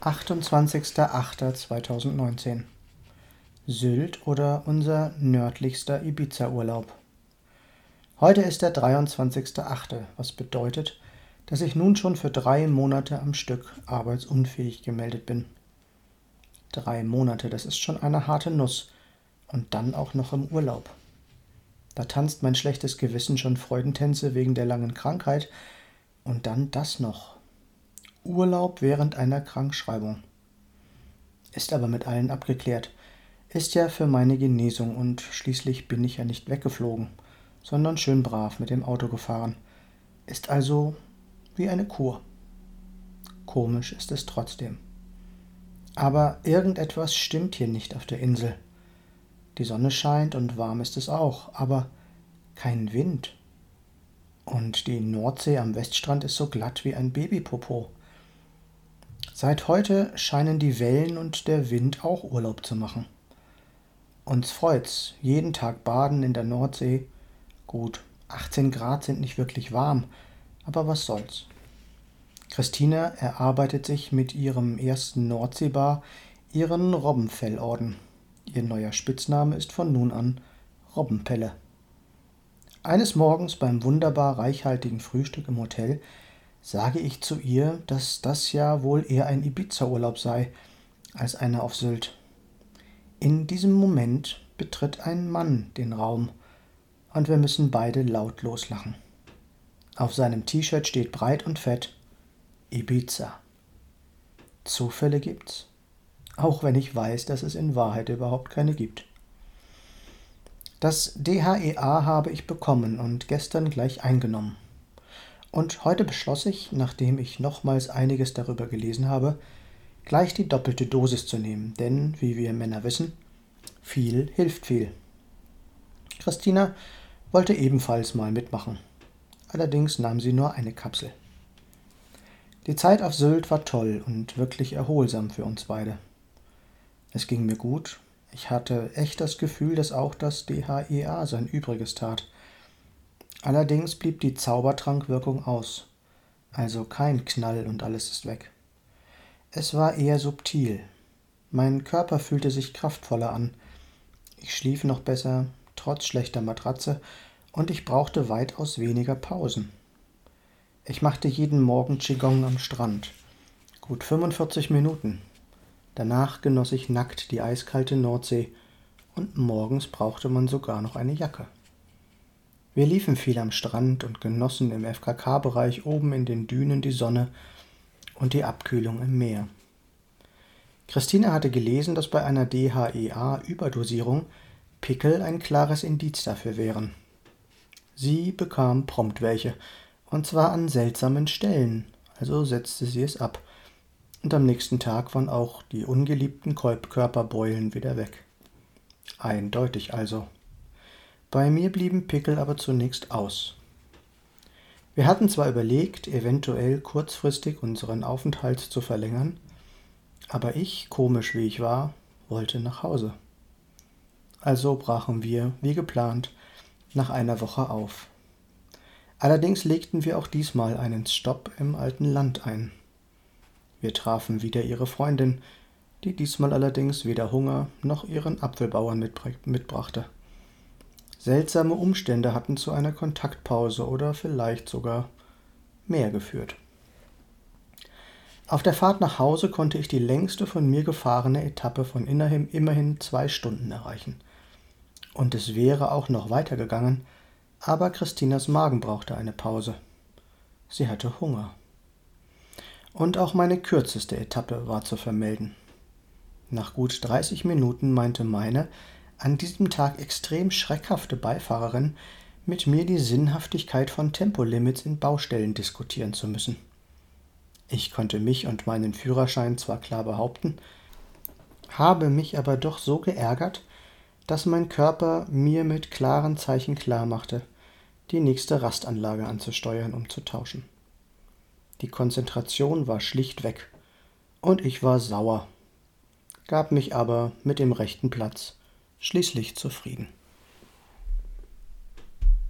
28.08.2019 Sylt oder unser nördlichster Ibiza-Urlaub. Heute ist der 23.08., was bedeutet, dass ich nun schon für drei Monate am Stück arbeitsunfähig gemeldet bin. Drei Monate, das ist schon eine harte Nuss. Und dann auch noch im Urlaub. Da tanzt mein schlechtes Gewissen schon Freudentänze wegen der langen Krankheit. Und dann das noch. Urlaub während einer Krankschreibung. Ist aber mit allen abgeklärt. Ist ja für meine Genesung und schließlich bin ich ja nicht weggeflogen, sondern schön brav mit dem Auto gefahren. Ist also wie eine Kur. Komisch ist es trotzdem. Aber irgendetwas stimmt hier nicht auf der Insel. Die Sonne scheint und warm ist es auch, aber kein Wind. Und die Nordsee am Weststrand ist so glatt wie ein Babypopo. Seit heute scheinen die Wellen und der Wind auch Urlaub zu machen. Uns freut's, jeden Tag baden in der Nordsee. Gut, 18 Grad sind nicht wirklich warm, aber was soll's. Christina erarbeitet sich mit ihrem ersten Nordseebar ihren Robbenfellorden. Ihr neuer Spitzname ist von nun an Robbenpelle. Eines Morgens beim wunderbar reichhaltigen Frühstück im Hotel sage ich zu ihr, dass das ja wohl eher ein Ibiza-Urlaub sei als einer auf Sylt. In diesem Moment betritt ein Mann den Raum und wir müssen beide laut loslachen. Auf seinem T-Shirt steht breit und fett Ibiza. Zufälle gibt's, auch wenn ich weiß, dass es in Wahrheit überhaupt keine gibt. Das DHEA habe ich bekommen und gestern gleich eingenommen. Und heute beschloss ich, nachdem ich nochmals einiges darüber gelesen habe, gleich die doppelte Dosis zu nehmen, denn, wie wir Männer wissen, viel hilft viel. Christina wollte ebenfalls mal mitmachen. Allerdings nahm sie nur eine Kapsel. Die Zeit auf Sylt war toll und wirklich erholsam für uns beide. Es ging mir gut. Ich hatte echt das Gefühl, dass auch das DHEA sein Übriges tat. Allerdings blieb die Zaubertrankwirkung aus, also kein Knall und alles ist weg. Es war eher subtil. Mein Körper fühlte sich kraftvoller an. Ich schlief noch besser, trotz schlechter Matratze, und ich brauchte weitaus weniger Pausen. Ich machte jeden Morgen Qigong am Strand. Gut 45 Minuten. Danach genoss ich nackt die eiskalte Nordsee und morgens brauchte man sogar noch eine Jacke. Wir liefen viel am Strand und genossen im FKK-Bereich oben in den Dünen die Sonne und die Abkühlung im Meer. Christine hatte gelesen, dass bei einer DHEA-Überdosierung Pickel ein klares Indiz dafür wären. Sie bekam prompt welche, und zwar an seltsamen Stellen, also setzte sie es ab. Und am nächsten Tag waren auch die ungeliebten Körperbeulen wieder weg. Eindeutig also. Bei mir blieben Pickel aber zunächst aus. Wir hatten zwar überlegt, eventuell kurzfristig unseren Aufenthalt zu verlängern, aber ich, komisch wie ich war, wollte nach Hause. Also brachen wir, wie geplant, nach einer Woche auf. Allerdings legten wir auch diesmal einen Stopp im alten Land ein. Wir trafen wieder ihre Freundin, die diesmal allerdings weder Hunger noch ihren Apfelbauern mitbrachte. Seltsame Umstände hatten zu einer Kontaktpause oder vielleicht sogar mehr geführt. Auf der Fahrt nach Hause konnte ich die längste von mir gefahrene Etappe von immerhin zwei Stunden erreichen. Und es wäre auch noch weitergegangen, aber Christinas Magen brauchte eine Pause. Sie hatte Hunger. Und auch meine kürzeste Etappe war zu vermelden. Nach gut 30 Minuten meinte meine, an diesem Tag extrem schreckhafte Beifahrerin mit mir die Sinnhaftigkeit von Tempolimits in Baustellen diskutieren zu müssen. Ich konnte mich und meinen Führerschein zwar klar behaupten, habe mich aber doch so geärgert, dass mein Körper mir mit klaren Zeichen klarmachte, die nächste Rastanlage anzusteuern, um zu tauschen. Die Konzentration war schlicht weg, und ich war sauer, gab mich aber mit dem rechten Platz schließlich zufrieden.